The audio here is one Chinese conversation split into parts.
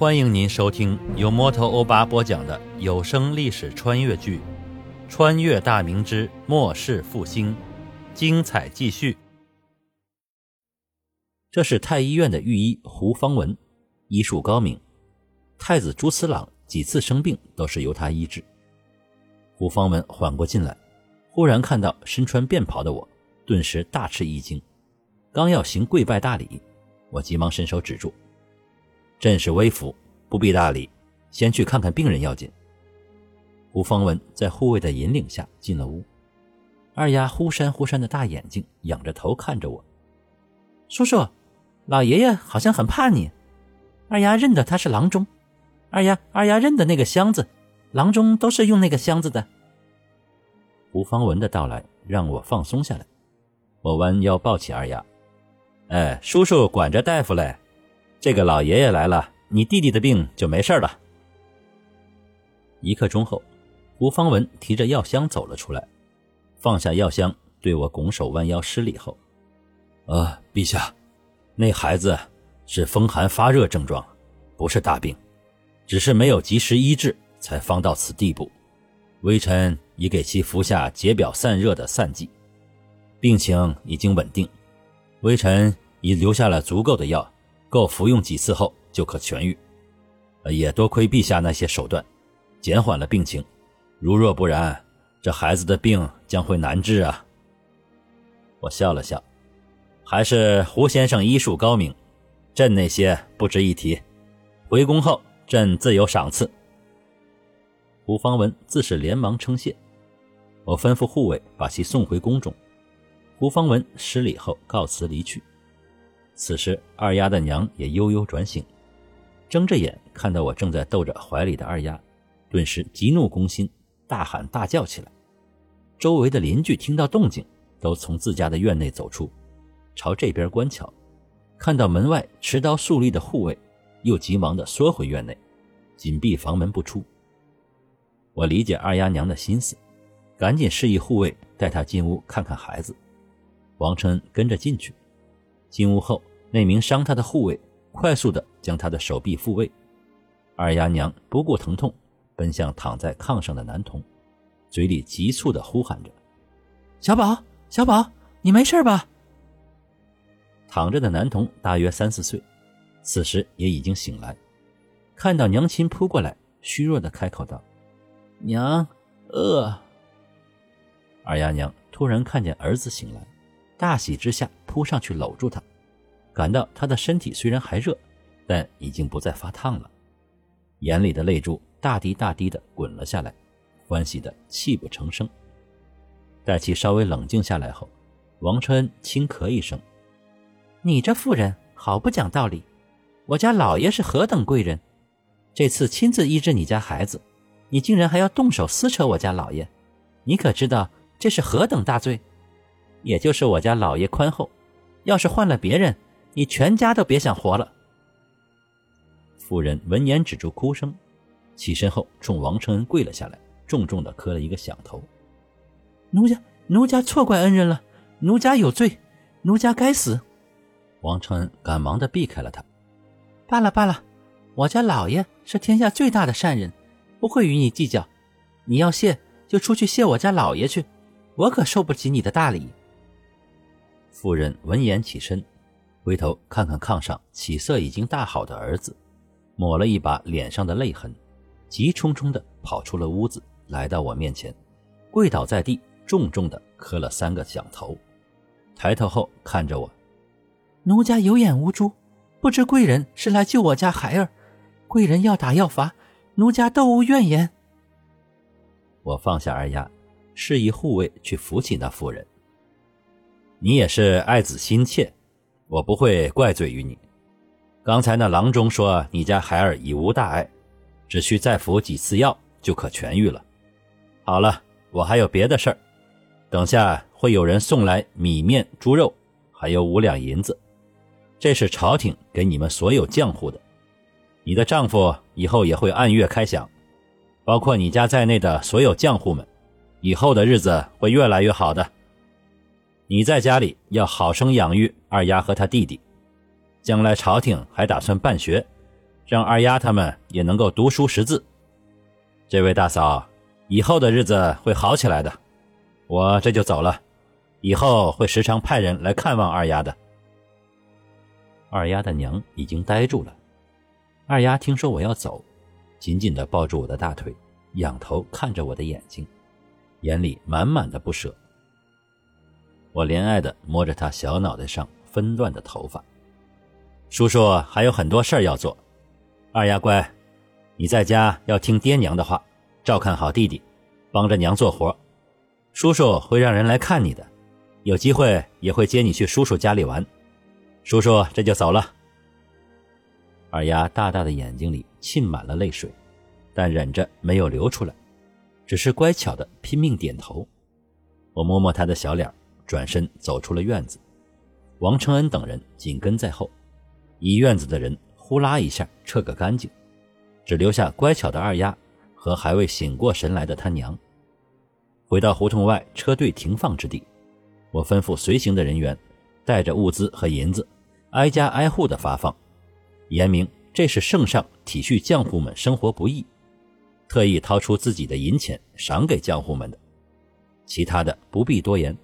欢迎您收听由摩托欧巴播讲的有声历史穿越剧《穿越大明之末世复兴》，精彩继续。这是太医院的御医胡方文，医术高明。太子朱慈朗几次生病都是由他医治。胡方文缓过劲来，忽然看到身穿便袍的我，顿时大吃一惊，刚要行跪拜大礼，我急忙伸手止住。朕是微服，不必大礼，先去看看病人要紧。胡方文在护卫的引领下进了屋，二丫忽闪忽闪的大眼睛仰着头看着我。叔叔，老爷爷好像很怕你。二丫认得他是郎中。二丫，二丫认得那个箱子，郎中都是用那个箱子的。胡方文的到来让我放松下来，我弯腰抱起二丫，哎，叔叔管着大夫嘞。这个老爷爷来了，你弟弟的病就没事了。一刻钟后，胡方文提着药箱走了出来，放下药箱，对我拱手弯腰施礼后，啊，陛下，那孩子是风寒发热症状，不是大病，只是没有及时医治，才方到此地步。微臣已给其服下解表散热的散剂，病情已经稳定，微臣已留下了足够的药。够服用几次后就可痊愈，也多亏陛下那些手段，减缓了病情。如若不然，这孩子的病将会难治啊！我笑了笑，还是胡先生医术高明，朕那些不值一提。回宫后，朕自有赏赐。胡方文自是连忙称谢，我吩咐护卫把其送回宫中。胡方文施礼后告辞离去。此时，二丫的娘也悠悠转醒，睁着眼看到我正在逗着怀里的二丫，顿时急怒攻心，大喊大叫起来。周围的邻居听到动静，都从自家的院内走出，朝这边观瞧，看到门外持刀肃立的护卫，又急忙的缩回院内，紧闭房门不出。我理解二丫娘的心思，赶紧示意护卫带她进屋看看孩子。王承恩跟着进去，进屋后。那名伤他的护卫快速地将他的手臂复位，二丫娘不顾疼痛，奔向躺在炕上的男童，嘴里急促地呼喊着：“小宝，小宝，你没事吧？”躺着的男童大约三四岁，此时也已经醒来，看到娘亲扑过来，虚弱地开口道：“娘，饿。”二丫娘突然看见儿子醒来，大喜之下扑上去搂住他。感到他的身体虽然还热，但已经不再发烫了，眼里的泪珠大滴大滴的滚了下来，欢喜的泣不成声。待其稍微冷静下来后，王春轻咳一声：“你这妇人好不讲道理！我家老爷是何等贵人，这次亲自医治你家孩子，你竟然还要动手撕扯我家老爷，你可知道这是何等大罪？也就是我家老爷宽厚，要是换了别人。”你全家都别想活了！妇人闻言止住哭声，起身后冲王承恩跪了下来，重重的磕了一个响头。奴家，奴家错怪恩人了，奴家有罪，奴家该死。王承恩赶忙的避开了他。罢了罢了，我家老爷是天下最大的善人，不会与你计较。你要谢就出去谢我家老爷去，我可受不起你的大礼。妇人闻言起身。回头看看炕上起色已经大好的儿子，抹了一把脸上的泪痕，急冲冲地跑出了屋子，来到我面前，跪倒在地，重重地磕了三个响头，抬头后看着我：“奴家有眼无珠，不知贵人是来救我家孩儿，贵人要打要罚，奴家都无怨言。”我放下二丫，示意护卫去扶起那妇人。你也是爱子心切。我不会怪罪于你。刚才那郎中说你家孩儿已无大碍，只需再服几次药就可痊愈了。好了，我还有别的事儿，等下会有人送来米面猪肉，还有五两银子，这是朝廷给你们所有浆户的。你的丈夫以后也会按月开饷，包括你家在内的所有浆户们，以后的日子会越来越好的。你在家里要好生养育二丫和他弟弟，将来朝廷还打算办学，让二丫他们也能够读书识字。这位大嫂，以后的日子会好起来的。我这就走了，以后会时常派人来看望二丫的。二丫的娘已经呆住了。二丫听说我要走，紧紧地抱住我的大腿，仰头看着我的眼睛，眼里满满的不舍。我怜爱地摸着她小脑袋上纷乱的头发。叔叔还有很多事儿要做，二丫乖，你在家要听爹娘的话，照看好弟弟，帮着娘做活。叔叔会让人来看你的，有机会也会接你去叔叔家里玩。叔叔这就走了。二丫大大的眼睛里沁满了泪水，但忍着没有流出来，只是乖巧的拼命点头。我摸摸她的小脸，转身走出了院子。王承恩等人紧跟在后。一院子的人呼啦一下撤个干净，只留下乖巧的二丫和还未醒过神来的他娘。回到胡同外车队停放之地，我吩咐随行的人员带着物资和银子，挨家挨户的发放，言明这是圣上体恤浆户们生活不易，特意掏出自己的银钱赏给浆户们的。其他的不必多言，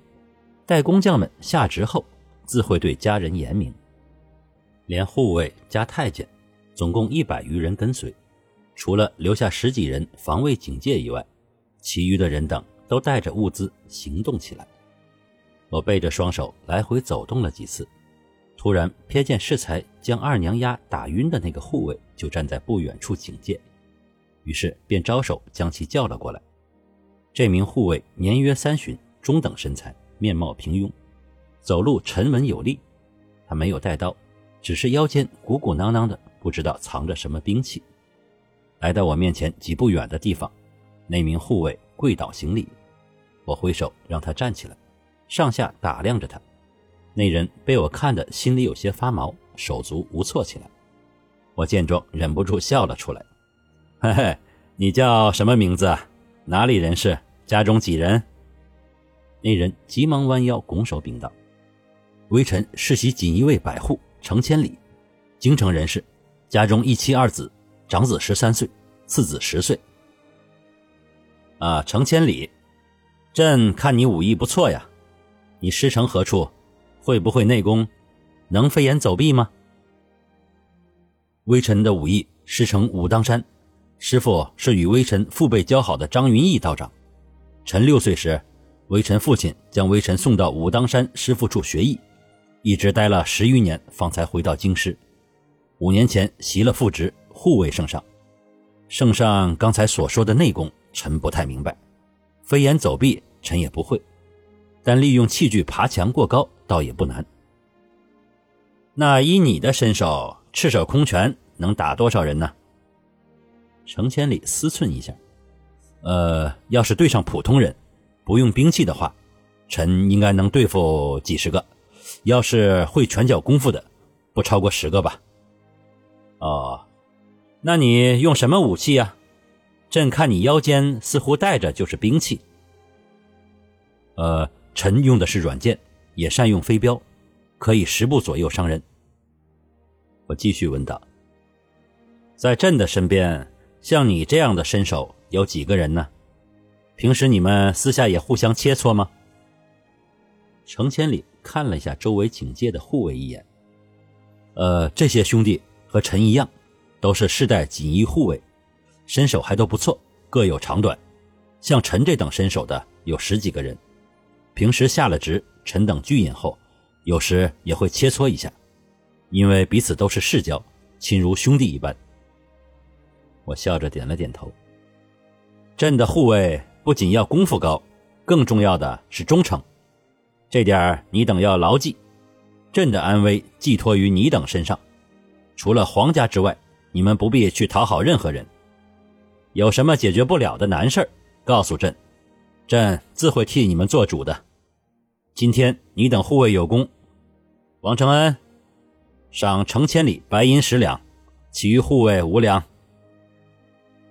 待工匠们下职后，自会对家人言明。连护卫加太监，总共一百余人跟随，除了留下十几人防卫警戒以外，其余的人等都带着物资行动起来。我背着双手来回走动了几次，突然瞥见适才将二娘丫打晕的那个护卫就站在不远处警戒，于是便招手将其叫了过来。这名护卫年约三旬，中等身材，面貌平庸，走路沉稳有力，他没有带刀。只是腰间鼓鼓囊囊的，不知道藏着什么兵器。来到我面前几步远的地方，那名护卫跪倒行礼，我挥手让他站起来，上下打量着他。那人被我看得心里有些发毛，手足无措起来。我见状忍不住笑了出来：“嘿嘿，你叫什么名字？哪里人士？家中几人？”那人急忙弯腰拱手禀道：“微臣世袭锦衣卫百户。”程千里，京城人士，家中一妻二子，长子十三岁，次子十岁。啊，程千里，朕看你武艺不错呀，你师承何处？会不会内功？能飞檐走壁吗？微臣的武艺师承武当山，师傅是与微臣父辈交好的张云逸道长。臣六岁时，微臣父亲将微臣送到武当山师傅处学艺。一直待了十余年，方才回到京师。五年前袭了副职，护卫圣上。圣上刚才所说的内功，臣不太明白。飞檐走壁，臣也不会。但利用器具爬墙过高，倒也不难。那依你的身手，赤手空拳能打多少人呢？程千里思忖一下，呃，要是对上普通人，不用兵器的话，臣应该能对付几十个。要是会拳脚功夫的，不超过十个吧。哦，那你用什么武器呀？朕看你腰间似乎带着就是兵器。呃，臣用的是软剑，也善用飞镖，可以十步左右伤人。我继续问道：“在朕的身边，像你这样的身手有几个人呢？平时你们私下也互相切磋吗？”程千里。看了一下周围警戒的护卫一眼，呃，这些兄弟和臣一样，都是世代锦衣护卫，身手还都不错，各有长短。像臣这等身手的有十几个人，平时下了职，臣等聚饮后，有时也会切磋一下，因为彼此都是世交，亲如兄弟一般。我笑着点了点头。朕的护卫不仅要功夫高，更重要的是忠诚。这点你等要牢记，朕的安危寄托于你等身上。除了皇家之外，你们不必去讨好任何人。有什么解决不了的难事告诉朕，朕自会替你们做主的。今天你等护卫有功，王承恩，赏程千里白银十两，其余护卫无粮。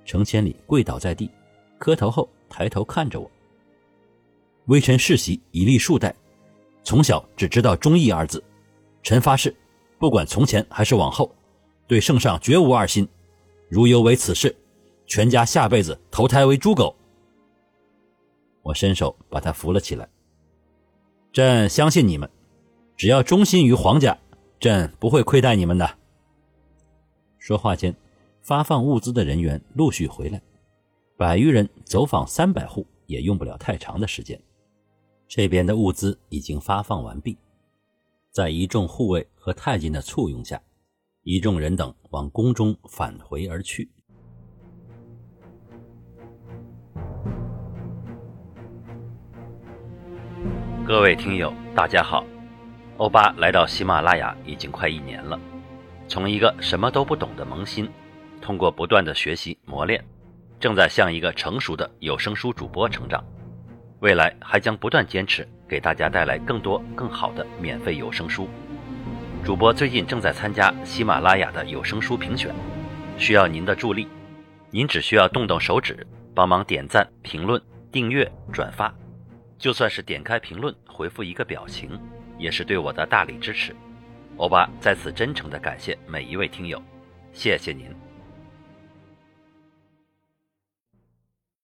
程千里跪倒在地，磕头后抬头看着我。微臣世袭已历数代。从小只知道忠义二字，臣发誓，不管从前还是往后，对圣上绝无二心。如有违此事，全家下辈子投胎为猪狗。我伸手把他扶了起来。朕相信你们，只要忠心于皇家，朕不会亏待你们的。说话间，发放物资的人员陆续回来，百余人走访三百户，也用不了太长的时间。这边的物资已经发放完毕，在一众护卫和太监的簇拥下，一众人等往宫中返回而去。各位听友，大家好，欧巴来到喜马拉雅已经快一年了。从一个什么都不懂的萌新，通过不断的学习磨练，正在向一个成熟的有声书主播成长。未来还将不断坚持，给大家带来更多更好的免费有声书。主播最近正在参加喜马拉雅的有声书评选，需要您的助力。您只需要动动手指，帮忙点赞、评论、订阅、转发，就算是点开评论回复一个表情，也是对我的大力支持。欧巴在此真诚地感谢每一位听友，谢谢您。